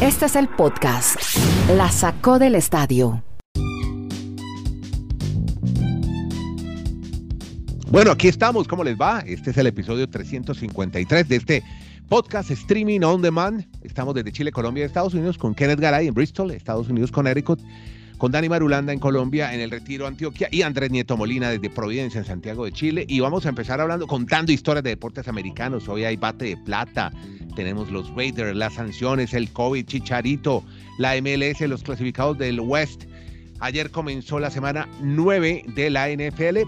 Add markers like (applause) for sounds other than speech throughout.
Este es el podcast. La sacó del estadio. Bueno, aquí estamos. ¿Cómo les va? Este es el episodio 353 de este podcast streaming on demand. Estamos desde Chile, Colombia, Estados Unidos con Kenneth Garay en Bristol, Estados Unidos, Connecticut, con Dani Marulanda en Colombia, en el Retiro, Antioquia, y Andrés Nieto Molina desde Providencia, en Santiago de Chile. Y vamos a empezar hablando, contando historias de deportes americanos. Hoy hay bate de plata, tenemos los Raiders, las sanciones, el COVID, Chicharito, la MLS, los clasificados del West. Ayer comenzó la semana 9 de la NFL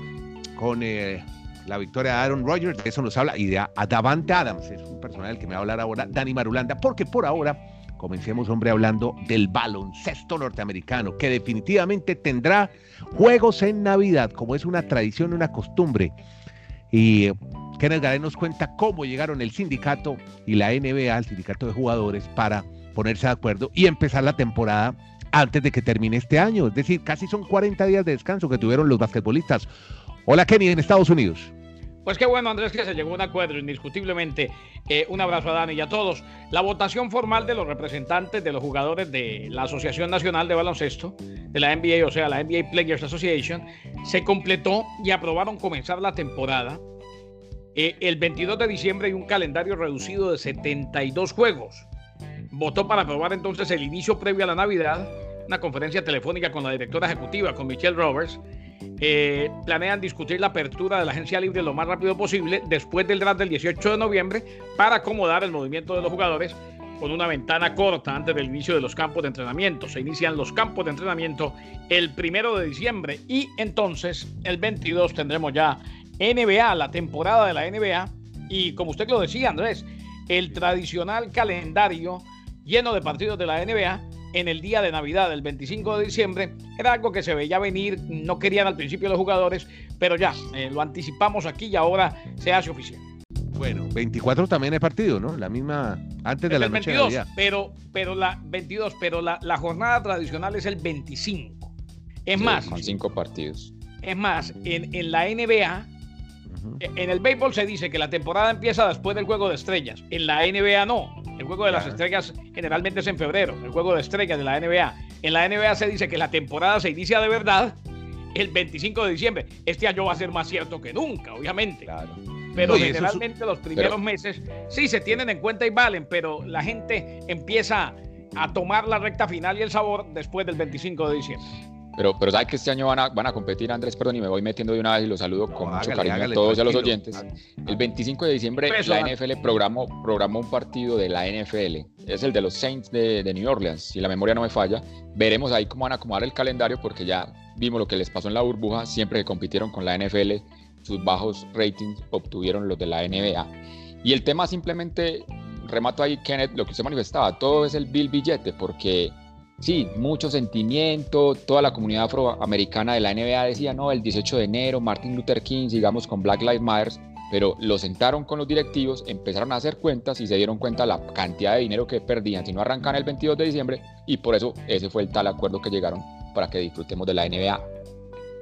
con eh, la victoria de Aaron Rodgers, de eso nos habla, y de Davante Adams, es un personaje del que me va a hablar ahora Dani Marulanda, porque por ahora comencemos, hombre, hablando del baloncesto norteamericano, que definitivamente tendrá juegos en Navidad, como es una tradición, una costumbre. Y eh, Kenneth Garay nos cuenta cómo llegaron el sindicato y la NBA, el sindicato de jugadores, para ponerse de acuerdo y empezar la temporada antes de que termine este año. Es decir, casi son 40 días de descanso que tuvieron los basquetbolistas. Hola Kenny en Estados Unidos. Pues qué bueno, Andrés, que se llegó a un acuerdo, indiscutiblemente. Eh, un abrazo a Dani y a todos. La votación formal de los representantes de los jugadores de la Asociación Nacional de Baloncesto, de la NBA, o sea, la NBA Players Association, se completó y aprobaron comenzar la temporada eh, el 22 de diciembre y un calendario reducido de 72 juegos. Votó para aprobar entonces el inicio previo a la Navidad, una conferencia telefónica con la directora ejecutiva, con Michelle Roberts eh, planean discutir la apertura de la agencia libre lo más rápido posible después del draft del 18 de noviembre para acomodar el movimiento de los jugadores con una ventana corta antes del inicio de los campos de entrenamiento. Se inician los campos de entrenamiento el primero de diciembre y entonces el 22 tendremos ya NBA, la temporada de la NBA y como usted lo decía Andrés, el tradicional calendario lleno de partidos de la NBA en el día de Navidad, el 25 de diciembre, era algo que se veía venir, no querían al principio los jugadores, pero ya, eh, lo anticipamos aquí y ahora se hace oficial. Bueno, 24 también es partido, ¿no? La misma, antes de la noche 22, pero, pero la 22, pero la, la, jornada tradicional es el 25. Es más. Con cinco partidos. Es más, en, en la NBA, en el béisbol se dice que la temporada empieza después del juego de estrellas. En la NBA no. El juego de las estrellas generalmente es en febrero, el juego de estrellas de la NBA. En la NBA se dice que la temporada se inicia de verdad el 25 de diciembre. Este año va a ser más cierto que nunca, obviamente. Pero generalmente los primeros meses sí se tienen en cuenta y valen, pero la gente empieza a tomar la recta final y el sabor después del 25 de diciembre. Pero, pero sabes que este año van a, van a competir, Andrés, perdón, y me voy metiendo de una vez y los saludo con mucho cariño a todos y a los oyentes. El 25 de diciembre la NFL programó, programó un partido de la NFL. Es el de los Saints de, de, New Orleans, si la memoria no me falla. Veremos ahí cómo van a acomodar el calendario porque ya vimos lo que les pasó en la burbuja. Siempre que compitieron con la NFL, sus bajos ratings obtuvieron los de la NBA. Y el tema simplemente, remato ahí, Kenneth, lo que usted manifestaba, todo es el bill billete porque sí, mucho sentimiento, toda la comunidad afroamericana de la NBA decía, no, el 18 de enero, Martin Luther King, sigamos con Black Lives Matter, pero lo sentaron con los directivos, empezaron a hacer cuentas y se dieron cuenta la cantidad de dinero que perdían si no arrancan el 22 de diciembre. Y por eso ese fue el tal acuerdo que llegaron para que disfrutemos de la NBA.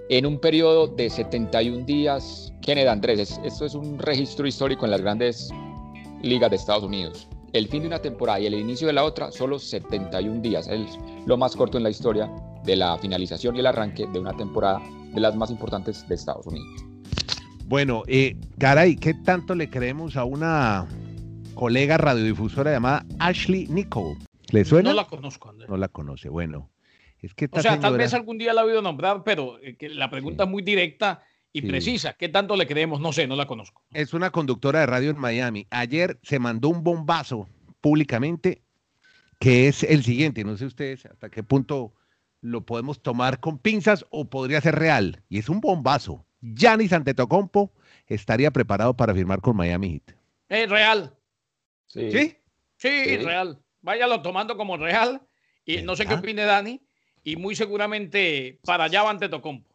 En un periodo de 71 días, Kenneth Andrés, esto es un registro histórico en las grandes ligas de Estados Unidos el fin de una temporada y el inicio de la otra, solo 71 días. Es lo más corto en la historia de la finalización y el arranque de una temporada de las más importantes de Estados Unidos. Bueno, eh, Garay, ¿qué tanto le creemos a una colega radiodifusora llamada Ashley Nicole? ¿Le suena? No la conozco. No la conoce, bueno. Es que o sea, tal vez algún día la ha oído nombrar, pero eh, la pregunta es muy directa y precisa. ¿Qué tanto le creemos? No sé, no la conozco. Es una conductora de radio en Miami. Ayer se mandó un bombazo públicamente que es el siguiente. No sé ustedes hasta qué punto lo podemos tomar con pinzas o podría ser real. Y es un bombazo. Giannis Antetokounmpo estaría preparado para firmar con Miami Heat. Es real. ¿Sí? ¿Sí? Sí, real. Váyalo tomando como real. Y no sé qué opine Dani. Y muy seguramente para allá va Antetokounmpo.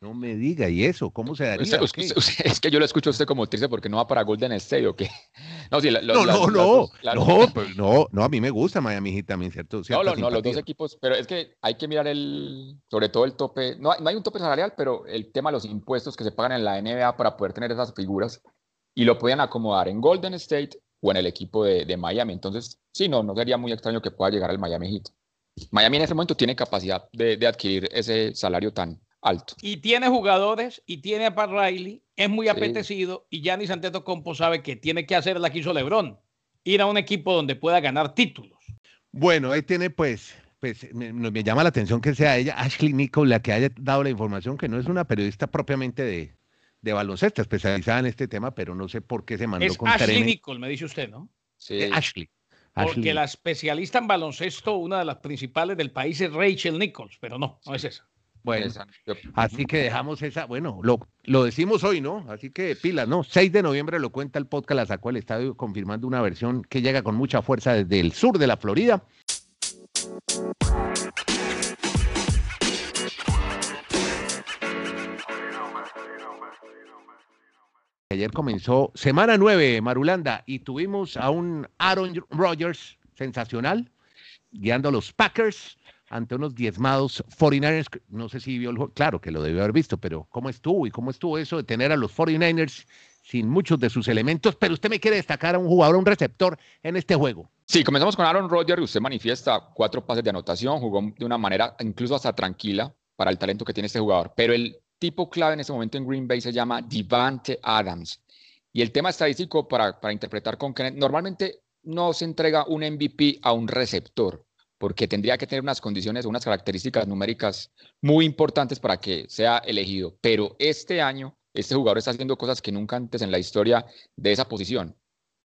No me diga, ¿y eso? ¿Cómo se daría? (laughs) es que yo lo escucho a usted como triste porque no va para Golden State o qué. (laughs) No, sí, no, no, no, no, pues, no, no, a mí me gusta Miami Heat también, ¿cierto? No, no, no, los dos equipos, pero es que hay que mirar el, sobre todo el tope, no, no hay un tope salarial, pero el tema de los impuestos que se pagan en la NBA para poder tener esas figuras y lo podían acomodar en Golden State o en el equipo de, Miami. Entonces, sí, no, no sería muy extraño que pueda llegar al Miami Heat. Miami en ese momento tiene capacidad de, adquirir ese salario tan alto. Y tiene jugadores y tiene a Pat Riley, es muy apetecido y Giannis Antetokounmpo sabe que tiene que hacer la que hizo LeBron, ir a un equipo donde pueda ganar títulos. Bueno, ahí tiene pues pues me, llama la atención que sea ella, Ashley Nichols, la que haya dado la información, que no es una periodista propiamente de, de baloncesto, especializada en este tema, pero no sé por qué se mandó es con Ashley Nichols, me dice usted, ¿no? Sí. Eh, Ashley. Porque la especialista en baloncesto, una de las principales del país es Rachel Nichols, pero no, no es esa. Bueno, así que dejamos esa, bueno, lo, lo decimos hoy, ¿no? Así que pilas, ¿no? 6 de noviembre lo cuenta el podcast, la sacó el estadio confirmando una versión que llega con mucha fuerza desde el sur de la Florida. Ayer comenzó semana 9, Marulanda, y tuvimos a un Aaron Rodgers sensacional, guiando a los Packers ante unos diezmados 49ers. No sé si vio el claro que lo debió haber visto, pero ¿cómo estuvo? ¿Y cómo estuvo eso de tener a los 49ers sin muchos de sus elementos? Pero usted me quiere destacar a un jugador, un receptor en este juego. Sí, comenzamos con Aaron Rodgers. Usted manifiesta cuatro pases de anotación, jugó de una manera incluso hasta tranquila para el talento que tiene este jugador. Pero el tipo clave en ese momento en Green Bay se llama Devante Adams. Y el tema estadístico para, para interpretar con Kenneth, normalmente no se entrega un MVP a un receptor, porque tendría que tener unas condiciones, unas características numéricas muy importantes para que sea elegido. Pero este año, este jugador está haciendo cosas que nunca antes en la historia de esa posición.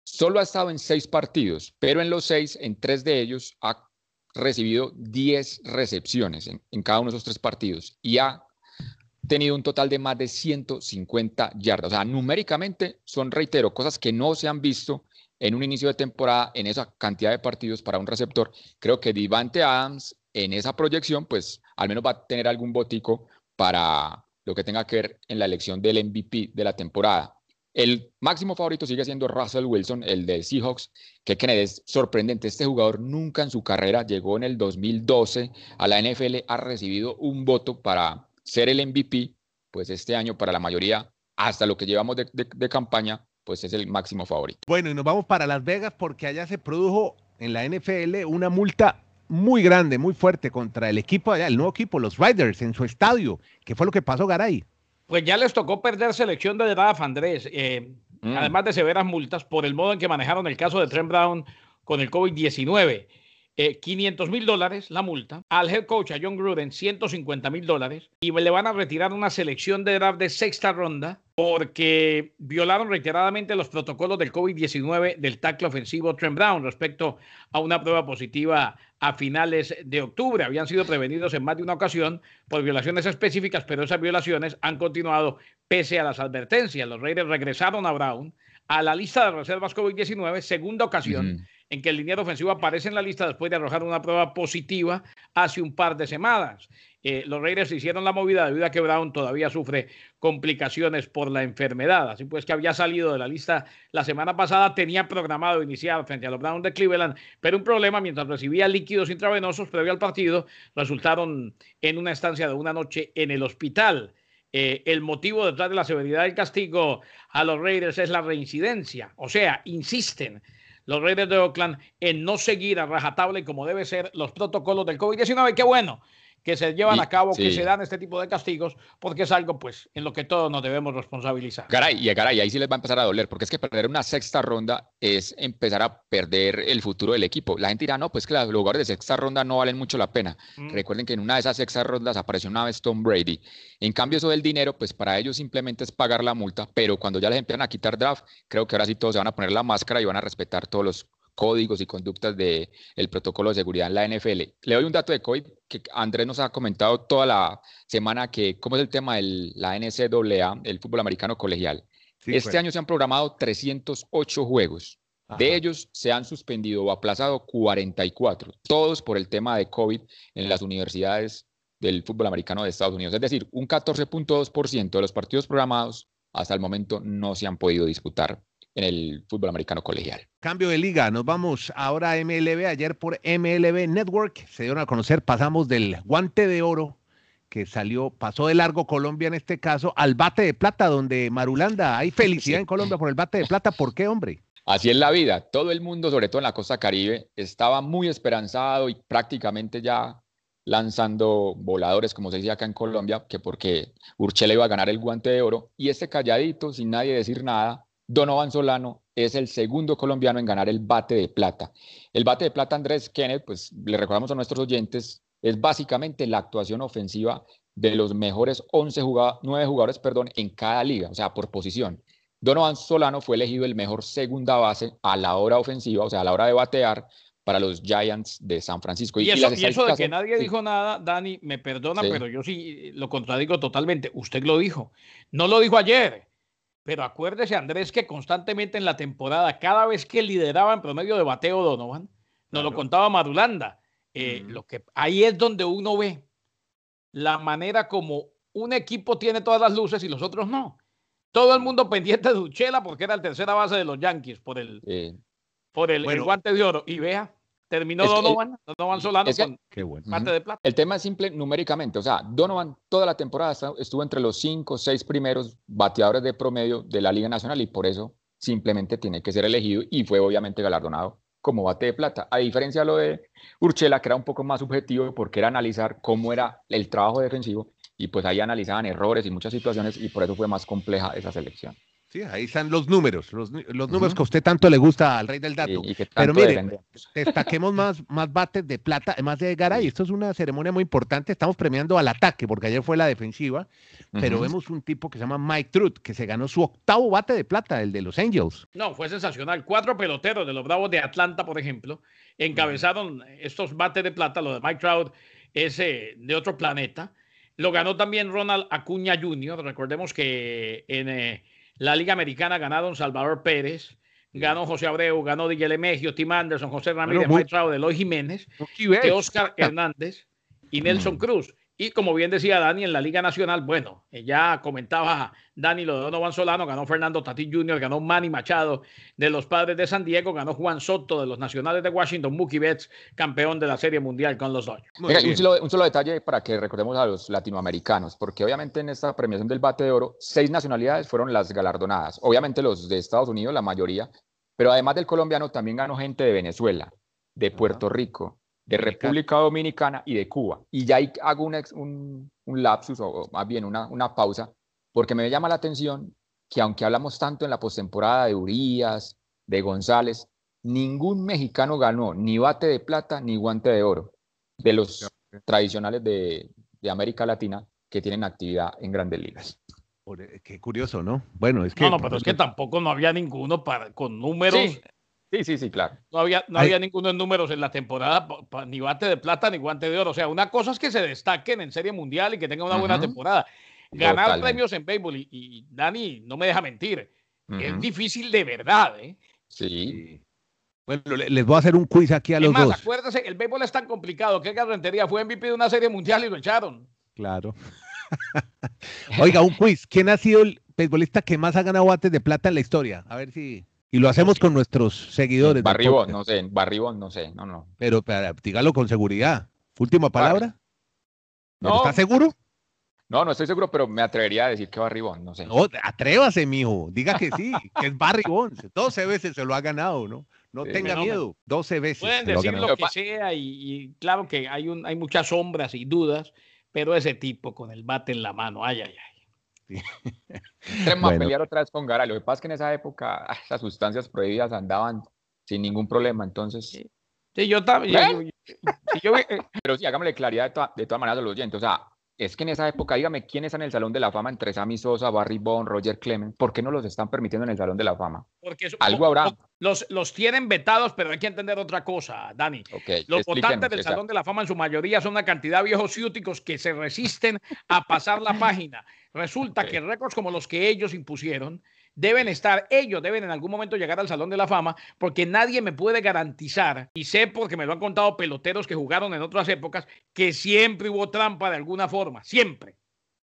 Solo ha estado en seis partidos, pero en los seis, en tres de ellos, ha recibido diez recepciones en, cada uno de esos tres partidos y ha tenido un total de más de 150 yardas. O sea, numéricamente son, reitero, cosas que no se han visto en un inicio de temporada en esa cantidad de partidos para un receptor. Creo que Divante Adams en esa proyección, pues al menos va a tener algún botico para lo que tenga que ver en la elección del MVP de la temporada. El máximo favorito sigue siendo Russell Wilson, el de Seahawks, que es sorprendente. Este jugador nunca en su carrera llegó en el 2012 a la NFL, ha recibido un voto para ser el MVP, pues este año para la mayoría, hasta lo que llevamos de, campaña, pues es el máximo favorito. Bueno, y nos vamos para Las Vegas porque allá se produjo en la NFL una multa muy grande, muy fuerte contra el equipo allá, el nuevo equipo, los Riders, en su estadio. ¿Qué fue lo que pasó, Garay? Pues ya les tocó perder selección de draft, Andrés, eh, mm. además de severas multas por el modo en que manejaron el caso de Trent Brown con el COVID-19. 500 eh, mil dólares la multa, al head coach, a John Gruden, 150 mil dólares, y le van a retirar una selección de draft de sexta ronda porque violaron reiteradamente los protocolos del COVID-19 del tackle ofensivo Trent Brown respecto a una prueba positiva a finales de octubre. Habían sido prevenidos en más de una ocasión por violaciones específicas, pero esas violaciones han continuado pese a las advertencias. Los Raiders regresaron a Brown a la lista de reservas COVID-19, segunda ocasión en que el liniero ofensivo aparece en la lista después de arrojar una prueba positiva hace un par de semanas. Eh, los Raiders hicieron la movida debido a que Brown todavía sufre complicaciones por la enfermedad. Así pues que había salido de la lista la semana pasada, tenía programado iniciar frente a los Browns de Cleveland, pero un problema mientras recibía líquidos intravenosos previo al partido resultaron en una estancia de una noche en el hospital. Eh, el motivo detrás de la severidad del castigo a los Raiders es la reincidencia, o sea, insisten los Raiders de Oakland en no seguir a rajatabla y como debe ser los protocolos del COVID-19. Qué bueno que se llevan a cabo, que se dan este tipo de castigos, porque es algo pues en lo que todos nos debemos responsabilizar. Caray, y caray, ahí sí les va a empezar a doler, porque es que perder una sexta ronda es empezar a perder el futuro del equipo. La gente dirá, no, pues que los lugares de sexta ronda no valen mucho la pena. Mm. Recuerden que en una de esas sextas rondas apareció una vez Tom Brady. En cambio, eso del dinero, pues para ellos simplemente es pagar la multa, pero cuando ya les empiezan a quitar draft, creo que ahora sí todos se van a poner la máscara y van a respetar todos los códigos y conductas del el protocolo de seguridad en la NFL. Le doy un dato de COVID que Andrés nos ha comentado toda la semana que cómo es el tema de la NCAA, el fútbol americano colegial. este año se han programado 308 juegos. De ellos se han suspendido o aplazado 44, todos por el tema de COVID en las universidades del fútbol americano de Estados Unidos. Es decir, un 14.2% de los partidos programados hasta el momento no se han podido disputar en el fútbol americano colegial. Cambio de liga, nos vamos ahora a MLB. Ayer por MLB Network se dieron a conocer, pasamos del guante de oro que salió, pasó de largo Colombia en este caso, al bate de plata, donde Marulanda, hay felicidad en Colombia por el bate de plata. ¿Por qué, hombre? Así es la vida. Todo el mundo, sobre todo en la costa caribe, estaba muy esperanzado y prácticamente ya lanzando voladores, como se dice acá en Colombia, que porque Urchela iba a ganar el guante de oro. Y este calladito, sin nadie decir nada, Donovan Solano es el segundo colombiano en ganar el bate de plata. El bate de plata, Andrés Kenneth, pues le recordamos a nuestros oyentes, es básicamente la actuación ofensiva de los mejores 11 jugadores, 9 jugadores perdón, en cada liga, o sea, por posición. Donovan Solano fue elegido el mejor segunda base a la hora ofensiva, o sea, a la hora de batear para los Giants de San Francisco. Y, eso, de que nadie dijo nada, Dani, me perdona, pero yo sí lo contradigo totalmente. Usted lo dijo. No lo dijo ayer, pero acuérdese, Andrés, que constantemente en la temporada, cada vez que lideraba en promedio de bateo Donovan, nos lo contaba Madulanda. Eh, lo que, ahí es donde uno ve la manera como un equipo tiene todas las luces y los otros no. Todo el mundo pendiente de Uchela porque era el tercera base de los Yankees por el, por el, guante de oro. Y vea, terminó Donovan, Donovan Solano con qué de plata. El tema es simple numéricamente. O sea, Donovan toda la temporada estuvo entre los cinco seis primeros bateadores de promedio de la Liga Nacional y por eso simplemente tiene que ser elegido y fue obviamente galardonado como bate de plata. A diferencia de lo de Urchela, que era un poco más subjetivo porque era analizar cómo era el trabajo defensivo y pues ahí analizaban errores y muchas situaciones y por eso fue más compleja esa selección. Sí, ahí están los números, los, números que a usted tanto le gusta al rey del dato. Pero mire, destaquemos más, (laughs) más bates de plata, además de Garay. Esto es una ceremonia muy importante. Estamos premiando al ataque, porque ayer fue la defensiva. Pero vemos un tipo que se llama Mike Truth, que se ganó su octavo bate de plata, el de los Angels. No, fue sensacional. Cuatro peloteros de los Bravos de Atlanta, por ejemplo, encabezaron estos bates de plata. Lo de Mike Trout es de otro planeta. Lo ganó también Ronald Acuña Jr. Recordemos que en eh, la Liga Americana ganado Salvador Pérez, ganó José Abreu, ganó Diguel Mejio, Tim Anderson, José Ramírez, Mike Trout, Eloy Jiménez, Oscar Hernández y Nelson Cruz. Y como bien decía Dani, en la Liga Nacional, bueno, eh, ya comentaba Dani lo de Donovan Solano, ganó Fernando Tati Jr., ganó Manny Machado de los Padres de San Diego, ganó Juan Soto de los Nacionales de Washington, Mookie Betts, campeón de la Serie Mundial con los Dodgers. un, solo, un solo, detalle para que recordemos a los latinoamericanos, porque obviamente en esta premiación del bate de oro, seis nacionalidades fueron las galardonadas. Obviamente los de Estados Unidos, la mayoría, pero además del colombiano también ganó gente de Venezuela, de Puerto Rico, de República Dominicana y de Cuba. Y ya ahí hago un, un, lapsus, o más bien una, una pausa, porque me llama la atención que aunque hablamos tanto en la postemporada de Urias, de González, ningún mexicano ganó ni bate de plata ni guante de oro de los tradicionales de, de América Latina que tienen actividad en grandes ligas. Eh, qué curioso, ¿no? Bueno, es que. No, no, pero es que tampoco no había ninguno para, con números Sí, sí, sí, claro. No había, no había ninguno en números en la temporada, ni bate de plata ni guante de oro. O sea, una cosa es que se destaquen en Serie Mundial y que tengan una buena temporada. Ganar premios en béisbol, y, Dani no me deja mentir, es difícil de verdad. ¿eh? Sí. Bueno, les voy a hacer un quiz aquí a los más, dos. Acuérdese, el béisbol es tan complicado que Garrentería fue MVP de una Serie Mundial y lo echaron. Claro. (laughs) Oiga, un quiz. ¿Quién ha sido el beisbolista que más ha ganado bates de plata en la historia? A ver si. Y lo hacemos con nuestros seguidores. Barribón, no sé, Barribón, no sé, no, no. Pero, dígalo con seguridad. Última palabra. No. ¿Estás seguro? No, no estoy seguro, pero me atrevería a decir que Barribón, no sé. No, atrévase, mijo. Diga que sí, (laughs) que es Barribón. 12 veces se lo ha ganado, ¿no? No tenga miedo. 12 veces. Pueden decir lo, que sea y, claro que hay, un, hay muchas sombras y dudas, pero ese tipo con el bate en la mano, ay, ay, ay. A pelear otra vez con Gara. Lo que pasa es que en esa época esas sustancias prohibidas andaban sin ningún problema, entonces... Sí, yo también. Pero sí, hagámosle claridad de, de todas maneras a los oyentes. O sea, es que en esa época, dígame, ¿quién está en el Salón de la Fama entre Sammy Sosa, Barry Bond, Roger Clemens? ¿Por qué no los están permitiendo en el Salón de la Fama? Porque algo habrá. Los, los tienen vetados, pero hay que entender otra cosa, Dani. los votantes del Salón de la Fama en su mayoría son una cantidad de viejos ciúticos que se resisten a pasar la página. Resulta que récords como los que ellos impusieron deben estar, ellos deben en algún momento llegar al Salón de la Fama, porque nadie me puede garantizar, y sé porque me lo han contado peloteros que jugaron en otras épocas, que siempre hubo trampa de alguna forma, siempre.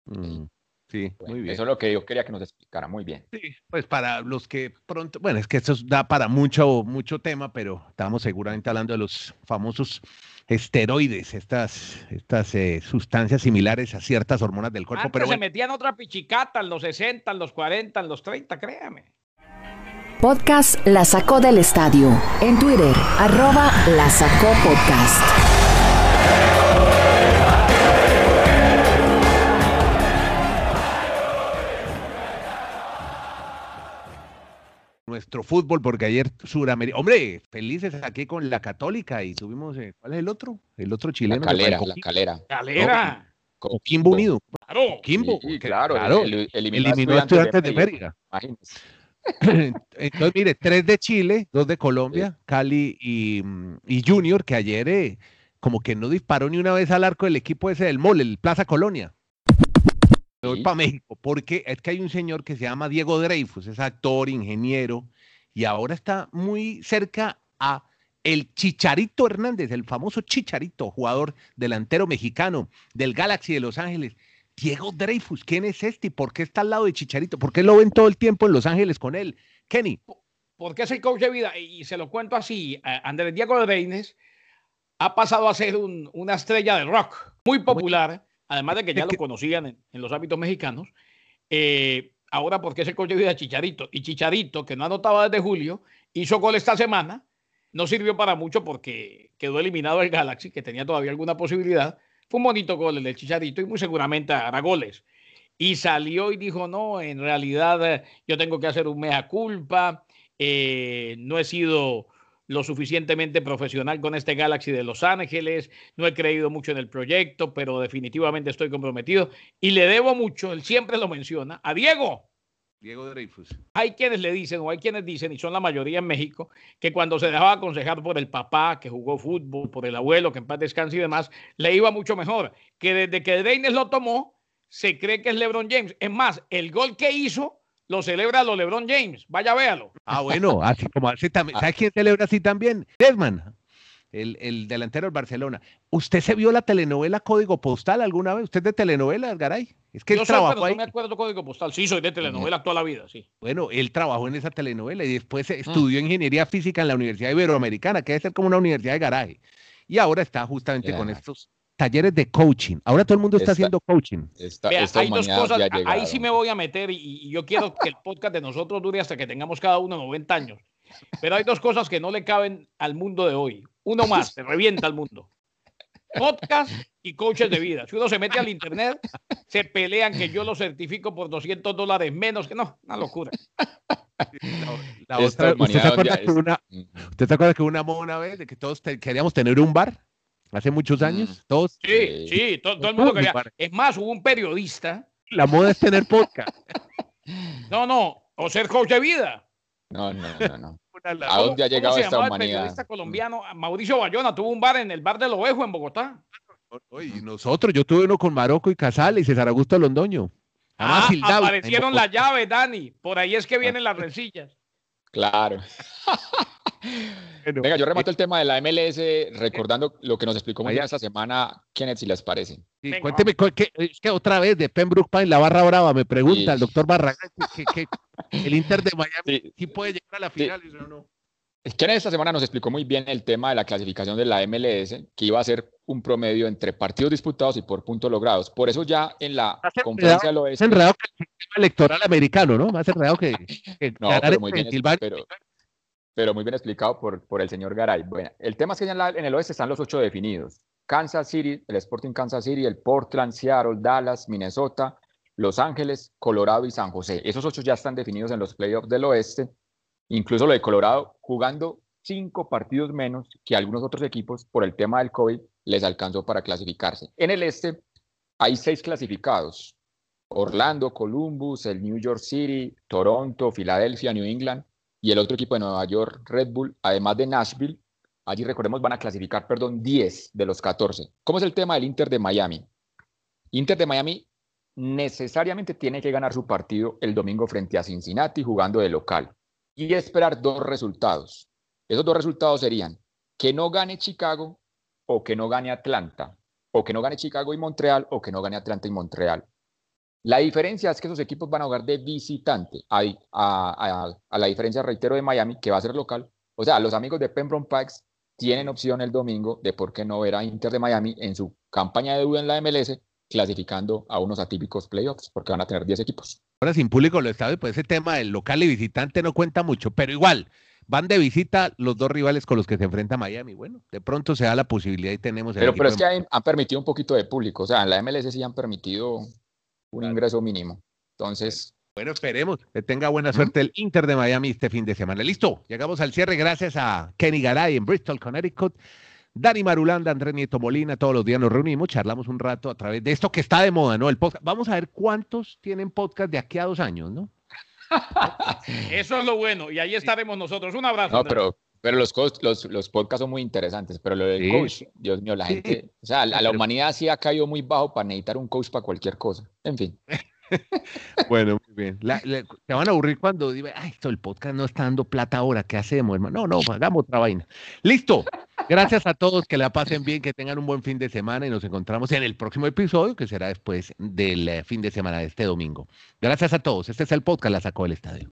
Mm, sí, muy bien. Eso es lo que yo quería que nos explicara muy bien. Sí, pues para los que pronto, bueno, es que eso da para mucho, mucho tema, pero estamos seguramente hablando de los famosos esteroides, estas, estas eh, sustancias similares a ciertas hormonas del cuerpo. pero se metían otra pichicata en los 60, en los 40, en los 30, créame. Podcast La Sacó del Estadio. En Twitter, arroba La Sacó Podcast. Nuestro fútbol, porque ayer Suramérica. Hombre, felices aquí con la Católica y tuvimos. Eh, ¿Cuál es el otro? El otro chileno. La calera, la calera. Calera. No, Kimbo Unido. Claro. Kimbo. Sí, claro, claro. el- eliminó, eliminó a estudiantes de. Imagínense. (laughs) Entonces, mire, tres de Chile, dos de Colombia, Cali y, mm, y Junior, que ayer eh, como que no disparó ni una vez al arco del equipo ese del MOL, el Plaza Colonia. Me voy para México, porque es que hay un señor que se llama Diego Dreyfus, es actor, ingeniero, y ahora está muy cerca a el Chicharito Hernández, el famoso Chicharito, jugador delantero mexicano del Galaxy de Los Ángeles. Diego Dreyfus, ¿quién es este? y ¿Por qué está al lado de Chicharito? ¿Por qué lo ven todo el tiempo en Los Ángeles con él? Kenny, porque es el coach de vida. Y se lo cuento así: Andrés Diego Reines ha pasado a ser un- una estrella de rock muy popular, además de que ya lo conocían en, en los hábitos mexicanos. Eh, ahora, porque es el de vida de Chicharito. Y Chicharito, que no anotaba desde julio, hizo gol esta semana. No sirvió para mucho porque quedó eliminado el Galaxy, que tenía todavía alguna posibilidad. Fue un bonito gol el del Chicharito y muy seguramente hará goles. Y salió y dijo, no, en realidad eh, yo tengo que hacer un mea culpa, eh, no he sido lo suficientemente profesional con este Galaxy de Los Ángeles, no he creído mucho en el proyecto, pero definitivamente estoy comprometido y le debo mucho, él siempre lo menciona, a Diego. Diego Dreyfus. Hay quienes le dicen, o hay quienes dicen, y son la mayoría en México, que cuando se dejaba aconsejar por el papá que jugó fútbol, por el abuelo que en paz descanse y demás, le iba mucho mejor. Que desde que Reines lo tomó, se cree que es LeBron James. Es más, el gol que hizo lo celebra lo LeBron James. Vaya, véalo. Ah, bueno, (laughs) así como así también. ¿Sabes quién celebra así también? Desman, el, el delantero del Barcelona. ¿Usted se vio la telenovela Código Postal alguna vez? ¿Usted es de telenovela, Garay? Es que él Yo soy, trabajó pero ahí. no me acuerdo código postal. Sí, soy de telenovela toda la vida, sí. Bueno, él trabajó en esa telenovela y después estudió ingeniería física en la Universidad Iberoamericana, que debe ser como una universidad de garaje. Y ahora está justamente con estos talleres de coaching. Ahora todo el mundo está Está- haciendo coaching. Esta, Vea, esta hay dos cosas, ahí sí me voy a meter y, y yo quiero que el podcast de nosotros dure hasta que tengamos cada uno 90 años. Pero hay dos cosas que no le caben al mundo de hoy. Uno más, se revienta al mundo. Podcast y coaches de vida. Si uno se mete al internet, se pelean que yo lo certifico por 200 dólares menos que no, una locura. La Esta otra, ¿usted, se acuerda que una. ¿Usted se acuerda que una moda una vez de que todos te- queríamos tener un bar? Hace muchos años, todos. Sí, Sí. sí, to- todo, el mundo quería. Es más, hubo un periodista. La moda es tener podcast. (laughs) No, no, o ser coach de vida. No, no, no, no. ¿A dónde ha ¿Cómo llegado esta llamaba el humanidad? periodista colombiano Mauricio Bayona tuvo un bar en el bar del Ovejo en Bogotá. Oye, y nosotros, yo tuve uno con Marocco y Casale y César Augusto Londoño. Ah, aparecieron las llaves, Dani. Por ahí es que vienen las rencillas. Claro. (laughs) Bueno, Venga, yo remato el tema de la MLS recordando lo que nos explicó muy bien esta semana, Kenneth, si les parece. sí, cuénteme, cu- que- es que otra vez de Pembroke Pine, la barra brava, me pregunta Sí. el doctor Barragán que, que- que (laughs) el Inter de Miami Sí. sí puede llegar a la final. y yo no. Kenneth esta semana nos explicó muy bien el tema de la clasificación de la MLS, que iba a ser un promedio entre partidos disputados y por puntos logrados. Por eso ya en la Más conferencia del Es oeste... enredado que el sistema electoral americano, ¿no? Más enredado que, (laughs) que No, pero muy bien, Pensilvania. pero, pero muy bien explicado por, por el señor Garay. Bueno, el tema es que ya en, la- en el oeste están los ocho definidos. Kansas City, el Sporting Kansas City, el Portland, Seattle, Dallas, Minnesota, Los Ángeles, Colorado y San José. Esos ocho ya están definidos en los playoffs del oeste. Incluso lo de Colorado jugando cinco partidos menos que algunos otros equipos por el tema del COVID les alcanzó para clasificarse. En el este hay seis clasificados. Orlando, Columbus, el New York City, Toronto, Filadelfia, New England y el otro equipo de Nueva York, Red Bull, además de Nashville. Allí, recordemos, van a clasificar, perdón, 10 de los 14. ¿Cómo es el tema del Inter de Miami? Inter de Miami necesariamente tiene que ganar su partido el domingo frente a Cincinnati jugando de local y esperar dos resultados. Esos dos resultados serían que no gane Chicago o que no gane Atlanta, o que no gane Chicago y Montreal o que no gane Atlanta y Montreal. La diferencia es que esos equipos van a jugar de visitante, a, a, la diferencia, reitero, de Miami, que va a ser local. O sea, los amigos de Pembroke Packs tienen opción el domingo de por qué no ver a Inter de Miami en su campaña de deuda en la MLS clasificando a unos atípicos playoffs, porque van a tener 10 equipos. Ahora sin público los estadios, pues ese tema del local y visitante no cuenta mucho, pero igual, van de visita los dos rivales con los que se enfrenta Miami. Bueno, de pronto se da la posibilidad y tenemos... pero, pero es que han, permitido un poquito de público, o sea, en la MLS sí han permitido un ingreso mínimo. Entonces... Bueno, esperemos que tenga buena suerte el Inter de Miami este fin de semana. Listo, llegamos al cierre gracias a Kenny Garay en Bristol, Connecticut. Dani Marulanda, Andrés Nieto Molina, todos los días nos reunimos, charlamos un rato a través de esto que está de moda, ¿no? El podcast. Vamos a ver cuántos tienen podcast de aquí a dos años, ¿no? (laughs) Eso es lo bueno, y ahí estaremos nosotros. Un abrazo. No, pero, pero los, los, los, podcasts son muy interesantes, pero lo del coach, Dios mío, la gente, o sea, la, la humanidad sí ha caído muy bajo para necesitar un coach para cualquier cosa. En fin. (laughs) (laughs) bueno, muy bien. te van a aburrir cuando diga, ay, esto el podcast no está dando plata ahora, ¿qué hacemos, hermano? No, no, hagamos otra vaina. Listo. Gracias a todos, que la pasen bien, que tengan un buen fin de semana y nos encontramos en el próximo episodio, que será después del eh, fin de semana de este domingo. Gracias a todos. Este es el podcast La Sacó del Estadio.